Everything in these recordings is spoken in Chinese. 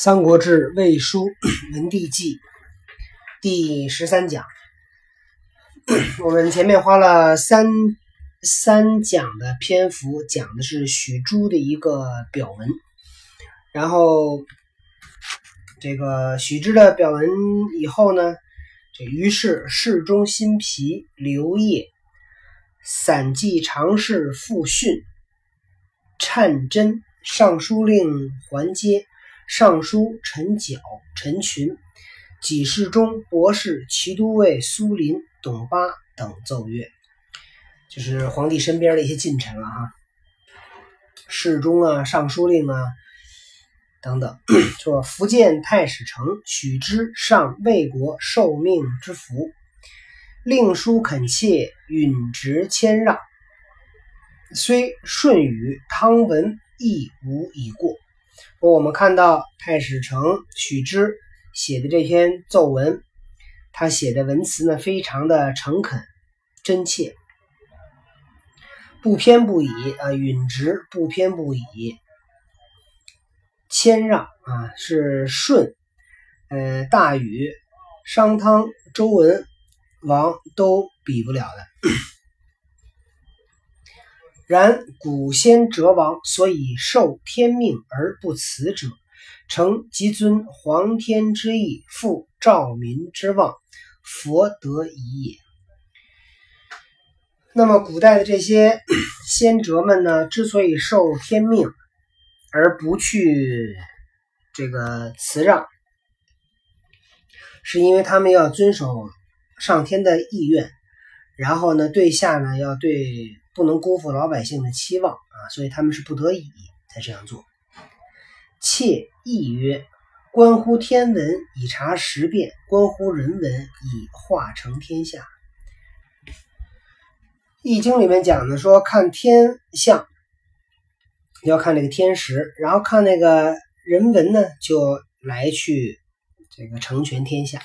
《三国志·魏书·文帝纪》第十三讲，我们前面花了三三讲的篇幅，讲的是许褚的一个表文。然后，这个许之的表文以后呢，这于是侍中辛毗、刘烨、散骑常侍傅训、颤真、尚书令桓阶。尚书陈角、陈群、给事中、博士、骑都尉苏林、董巴等奏乐，就是皇帝身边的一些近臣了哈。侍中啊、尚书令啊等等，说福建太史丞许之上魏国受命之福，令书恳切，允直谦让，虽舜禹、汤文亦无已过。我们看到太史丞许之写的这篇奏文，他写的文辞呢非常的诚恳真切，不偏不倚啊，允直不偏不倚，谦让啊，是舜、呃大禹、商汤、周文王都比不了的。然古先哲王所以受天命而不辞者，诚即尊皇天之意，复兆民之望，佛得已也。那么古代的这些先哲们呢，之所以受天命而不去这个辞让，是因为他们要遵守上天的意愿，然后呢，对下呢要对。不能辜负老百姓的期望啊，所以他们是不得已才这样做。妾意曰：关乎天文以察时变，关乎人文以化成天下。易经里面讲的说，看天象要看这个天时，然后看那个人文呢，就来去这个成全天下。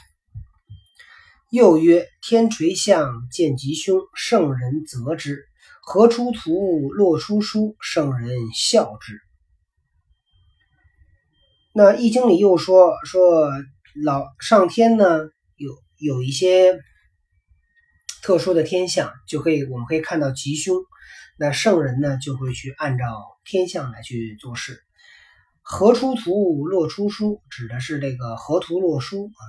又曰：天垂象见吉凶，圣人则之。何出图，洛出书，圣人笑之。那《易经》里又说说老上天呢，有有一些特殊的天象，就可以我们可以看到吉凶。那圣人呢，就会去按照天象来去做事。河出图，洛出书，指的是这个河图洛书啊。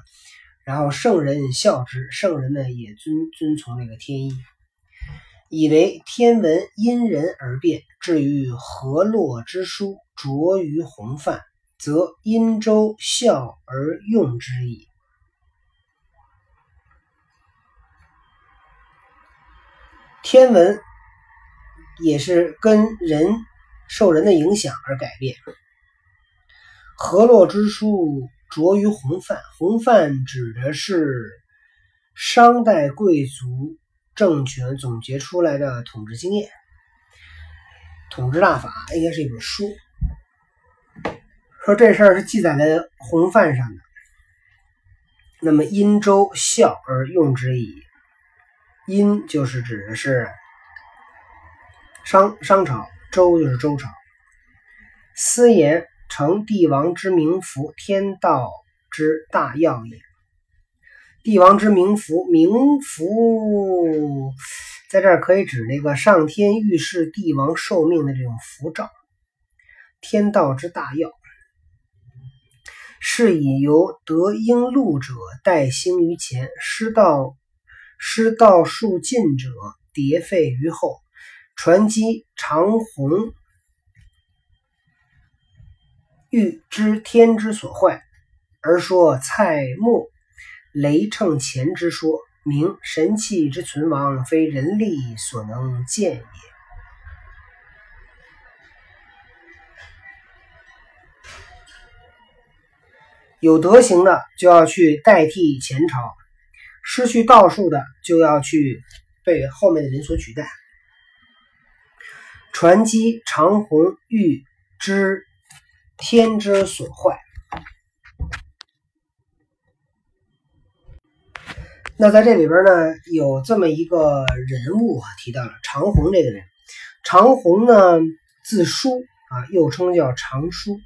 然后圣人笑之，圣人呢也遵遵从这个天意。以为天文因人而变，至于河洛之书着于洪范，则殷周孝而用之矣。天文也是跟人受人的影响而改变。河洛之书着于洪范，洪范指的是商代贵族。政权总结出来的统治经验，统治大法应该是一本书。说这事儿是记载在洪范上的。那么殷周孝而用之矣。殷就是指的是商商朝，周就是周朝。私言成帝王之名符，天道之大要也。帝王之冥符，冥符在这儿可以指那个上天预示帝王受命的这种符诏，天道之大要，是以由得应禄者待兴于前，失道失道数尽者迭废于后。传机长虹，欲知天之所坏，而说蔡墨。雷乘前之说，明神器之存亡，非人力所能见也。有德行的就要去代替前朝，失去道术的就要去被后面的人所取代。传机长虹欲知天之所坏。那在这里边呢，有这么一个人物啊，提到了长虹这个人。长虹呢，字叔啊，又称叫长叔。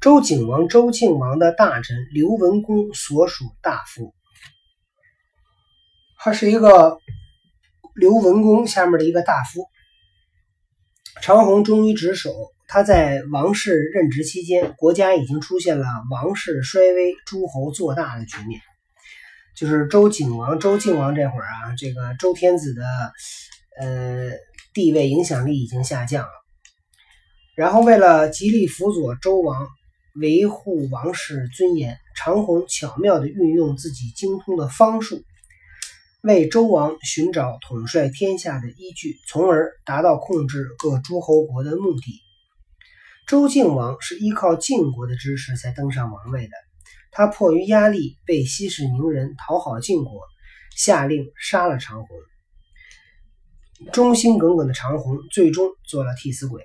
周景王、周庆王的大臣刘文公所属大夫，他是一个刘文公下面的一个大夫。长虹忠于职守，他在王室任职期间，国家已经出现了王室衰微、诸侯做大的局面。就是周景王、周敬王这会儿啊，这个周天子的呃地位、影响力已经下降了。然后为了极力辅佐周王。维护王室尊严，长虹巧妙地运用自己精通的方术，为周王寻找统帅天下的依据，从而达到控制各诸侯国的目的。周敬王是依靠晋国的支持才登上王位的，他迫于压力被息事宁人，讨好晋国，下令杀了长虹。忠心耿耿的长虹最终做了替死鬼。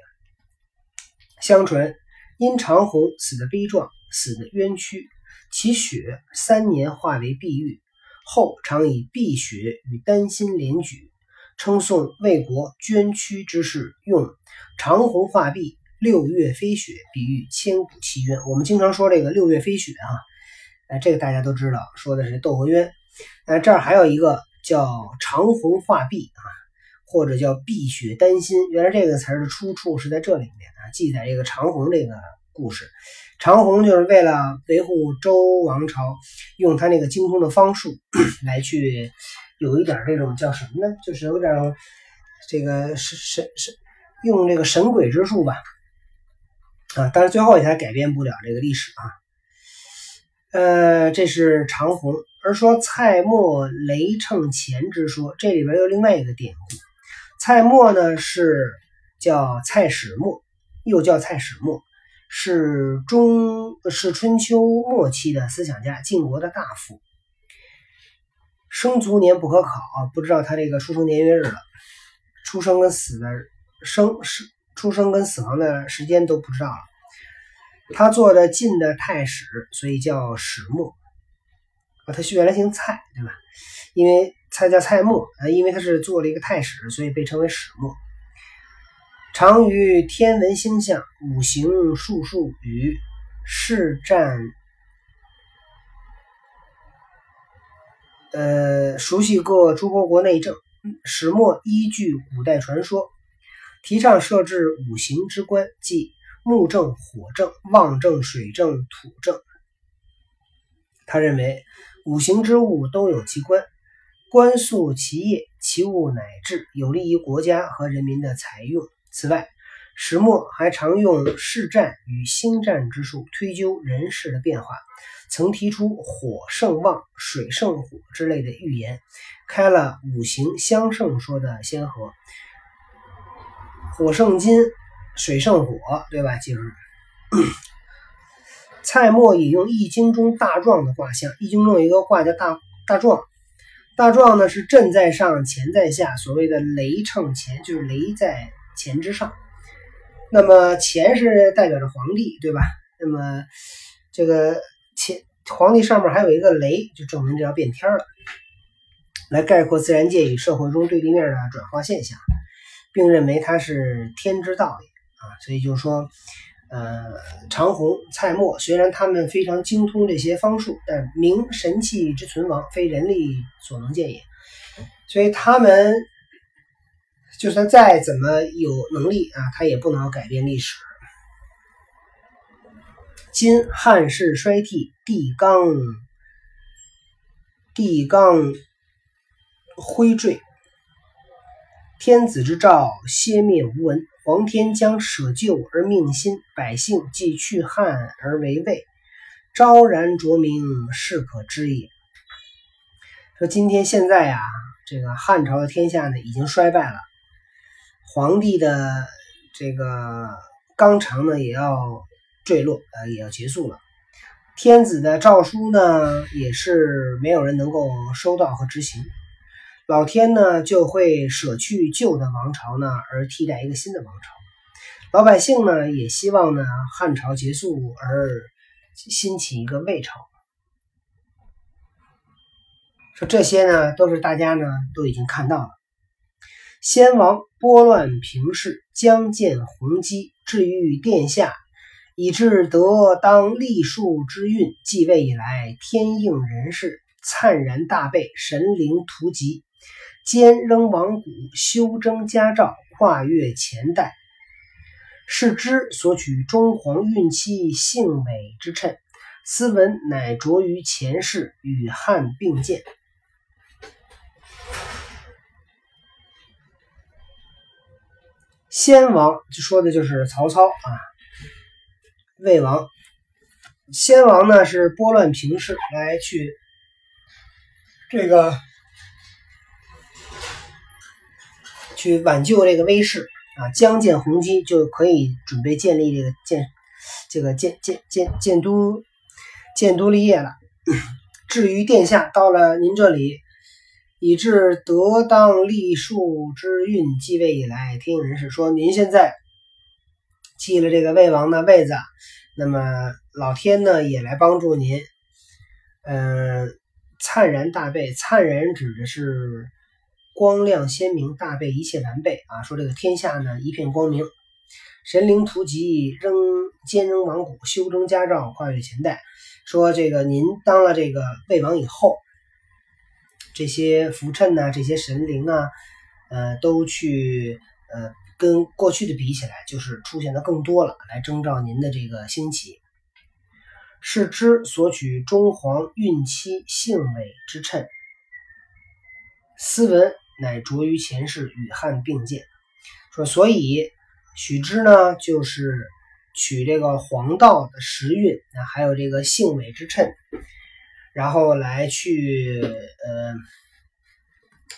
相传。因长虹死的悲壮，死的冤屈，其血三年化为碧玉，后常以碧血与丹心连举，称颂为国捐躯之事，用长虹化碧，六月飞雪，比喻千古奇冤。我们经常说这个六月飞雪啊，哎，这个大家都知道，说的是窦娥冤。那这儿还有一个叫长虹化碧啊。或者叫碧血丹心，原来这个词儿的出处是在这里面啊，记载这个长虹这个故事。长虹就是为了维护周王朝，用他那个精通的方术 来去有一点这种叫什么呢？就是有点这个神神神用这个神鬼之术吧啊，但是最后也还改变不了这个历史啊。呃，这是长虹，而说蔡墨雷乘前之说，这里边有另外一个典故。蔡墨呢是叫蔡始墨，又叫蔡始墨，是中是春秋末期的思想家，晋国的大夫。生卒年不可考，不知道他这个出生年月日了，出生跟死的生是出生跟死亡的时间都不知道了。他做的晋的太史，所以叫始墨。啊，他原来姓蔡，对吧？因为。蔡叫蔡墨啊，因为他是做了一个太史，所以被称为始墨。常于天文星象、五行术数与市战，呃，熟悉各诸侯国内政。始墨依据古代传说，提倡设置五行之官，即木正、火正、旺正、水正、土正。他认为五行之物都有其官。官素其业，其物乃至，有利于国家和人民的财用。此外，石墨还常用世战与星战之术推究人事的变化，曾提出火胜旺、水胜火之类的预言，开了五行相胜说的先河。火胜金，水胜火，对吧？记住，蔡墨引用《易经》中大壮的卦象，《易经》中有一个卦叫大大壮。大壮呢是震在上，乾在下，所谓的雷乘乾，就是雷在乾之上。那么乾是代表着皇帝，对吧？那么这个乾皇帝上面还有一个雷，就证明这要变天了，来概括自然界与社会中对立面的转化现象，并认为它是天之道也。所以就是说。呃，长虹、蔡墨虽然他们非常精通这些方术，但明神器之存亡，非人力所能见也。所以他们就算再怎么有能力啊，他也不能改变历史。今汉室衰替，帝刚帝刚灰坠，天子之诏歇灭无闻。皇天将舍旧而命新，百姓既去汉而为魏，昭然卓明，是可知也。说今天现在呀，这个汉朝的天下呢已经衰败了，皇帝的这个纲常呢也要坠落，呃，也要结束了。天子的诏书呢也是没有人能够收到和执行。老天呢就会舍去旧的王朝呢，而替代一个新的王朝。老百姓呢也希望呢汉朝结束而兴起一个魏朝。说这些呢都是大家呢都已经看到了。先王拨乱平氏，将见鸿基，至于殿下，以至得当立树之运。继位以来，天应人事，灿然大备，神灵图集，兼仍王古，修征家诏，跨越前代。是之所取中皇运期幸美之称。斯文乃着于前世，与汉并见。先王就说的就是曹操啊，魏王。先王呢是拨乱平事，来去这个去挽救这个威势啊，将建宏基就可以准备建立这个建这个建建建建都。建都立业了。至于殿下到了您这里，以致得当立树之运，继位以来，听人是说您现在继了这个魏王的位子，那么老天呢也来帮助您。嗯，灿然大备，灿然指的是光亮鲜明，大备一切完备啊。说这个天下呢一片光明，神灵图集，仍兼仍王古，修征家诏，跨越前代。说这个，您当了这个魏王以后，这些福衬呐，这些神灵啊，呃，都去呃，跟过去的比起来，就是出现的更多了，来征召您的这个兴起。是之所取中皇孕期性美之称。斯文乃着于前世，与汉并见。说，所以许之呢，就是。取这个黄道的时运啊，还有这个幸伟之称，然后来去呃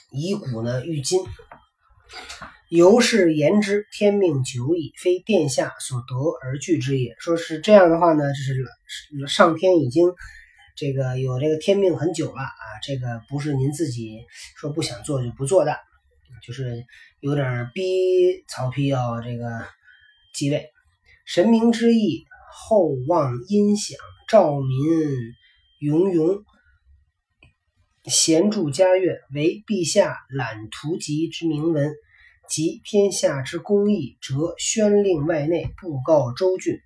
以古呢喻今，由是言之，天命久矣，非殿下所得而据之也。说是这样的话呢，就是上天已经这个有这个天命很久了啊，这个不是您自己说不想做就不做的，就是有点逼曹丕要这个继位。神明之意，厚望音响，兆民永永，贤著家院，为陛下览图籍之铭文，及天下之公义，则宣令外内，布告州郡，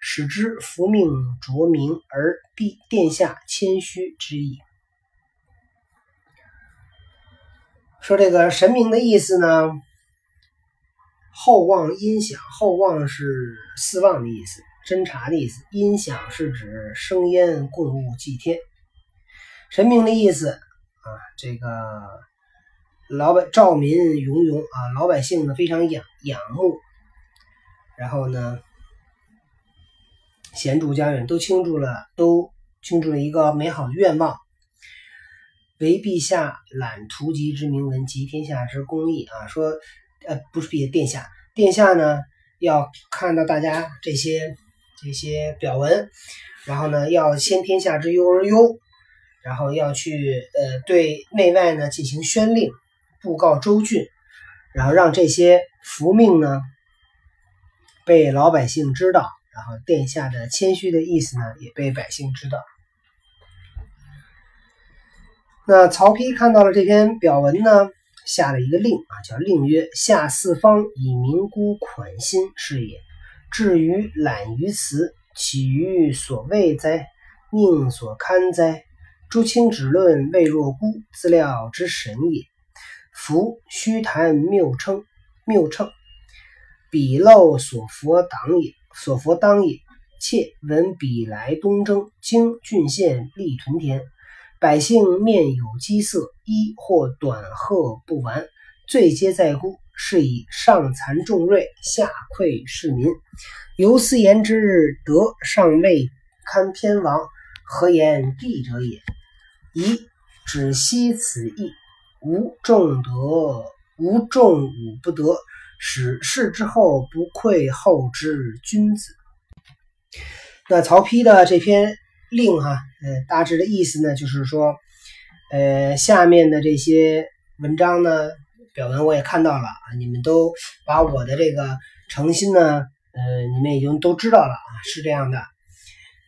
使之服命着名，而必殿下谦虚之意。说这个神明的意思呢？厚望音响，厚望是四望的意思，侦查的意思。音响是指生烟供物祭天。神明的意思啊，这个老百兆民永永啊，老百姓呢非常仰仰慕。然后呢，贤主家园都倾注了，都倾注了一个美好的愿望，为陛下览图籍之铭文集天下之公义啊，说。呃，不是陛，殿下，殿下呢要看到大家这些这些表文，然后呢要先天下之忧而忧，然后要去呃对内外呢进行宣令，布告州郡，然后让这些福命呢被老百姓知道，然后殿下的谦虚的意思呢也被百姓知道。那曹丕看到了这篇表文呢？下了一个令啊，叫令曰：下四方以民孤款心是也。至于懒于辞，岂于所谓哉？宁所堪哉？诸卿只论未若孤，资料之神也。夫虚谈谬称，谬称，彼漏所佛党也，所佛当也。妾闻彼来东征，经郡县立屯田。百姓面有饥色，衣或短褐不完，罪皆在孤。是以上残重锐，下愧市民。由斯言之，德尚未堪偏王，何言帝者也？宜止息此意。无重德，无重武不得，使世之后不愧后之君子。那曹丕的这篇。令哈，呃，大致的意思呢，就是说，呃，下面的这些文章呢，表文我也看到了啊，你们都把我的这个诚心呢，呃，你们已经都知道了啊，是这样的。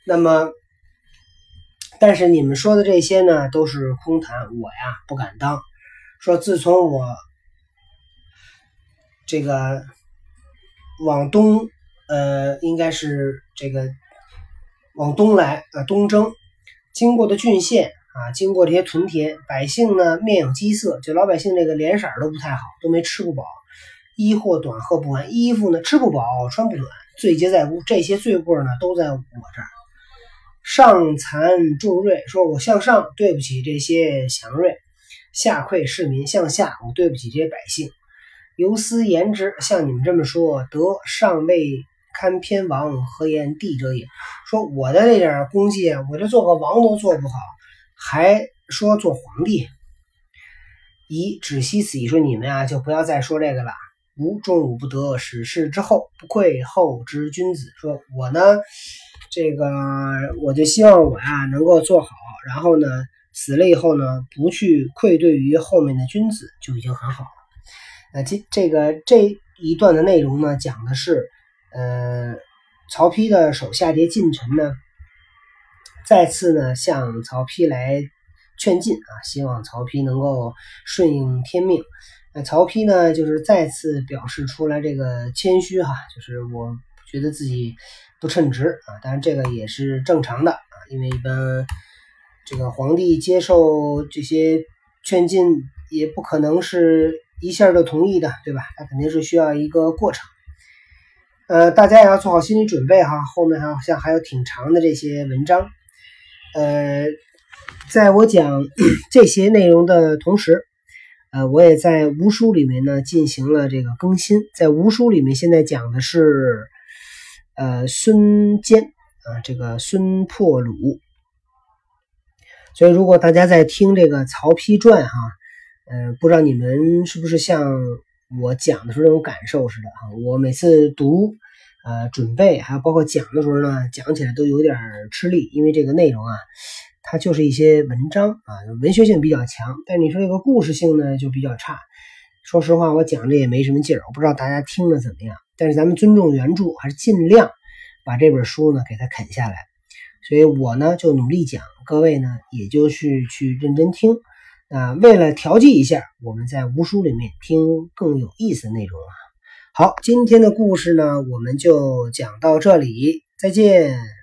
那么，但是你们说的这些呢，都是空谈，我呀不敢当。说自从我这个往东，呃，应该是这个往东来啊，东征，经过的郡县啊，经过这些屯田，百姓呢面有饥色，就老百姓这个脸色都不太好，都没吃不饱，衣或短褐不完，衣服呢吃不饱，穿不短，罪皆在吾，这些罪过呢都在我这儿。上残重锐，说我向上对不起这些祥瑞；下愧市民，向下我对不起这些百姓。由斯言之，像你们这么说，得上位堪偏王，何言帝者也？说我的这点功绩，我这做个王都做不好，还说做皇帝？以止息此意，说你们啊，就不要再说这个了。吾重武不得，使事之后不愧后之君子。说我呢？这个我就希望我呀能够做好，然后呢死了以后呢不去愧对于后面的君子就已经很好了。那这这个这一段的内容呢讲的是，呃，曹丕的手下这些近臣呢再次呢向曹丕来劝进啊，希望曹丕能够顺应天命。那曹丕呢就是再次表示出来这个谦虚哈，就是我觉得自己。不称职啊，当然这个也是正常的啊，因为一般这个皇帝接受这些劝进，也不可能是一下就同意的，对吧？他肯定是需要一个过程。呃，大家也要做好心理准备哈，后面好像还有挺长的这些文章。呃，在我讲 这些内容的同时，呃，我也在吴书里面呢进行了这个更新，在吴书里面现在讲的是。呃，孙坚啊，这个孙破虏。所以，如果大家在听这个《曹丕传》哈，呃，不知道你们是不是像我讲的时候那种感受似的哈？我每次读、呃，准备还有包括讲的时候呢，讲起来都有点吃力，因为这个内容啊，它就是一些文章啊，文学性比较强，但你说这个故事性呢就比较差。说实话，我讲的也没什么劲儿，我不知道大家听了怎么样。但是咱们尊重原著，还是尽量把这本书呢给它啃下来。所以我呢就努力讲，各位呢也就是去认真听。啊，为了调剂一下，我们在无书里面听更有意思的内容啊。好，今天的故事呢我们就讲到这里，再见。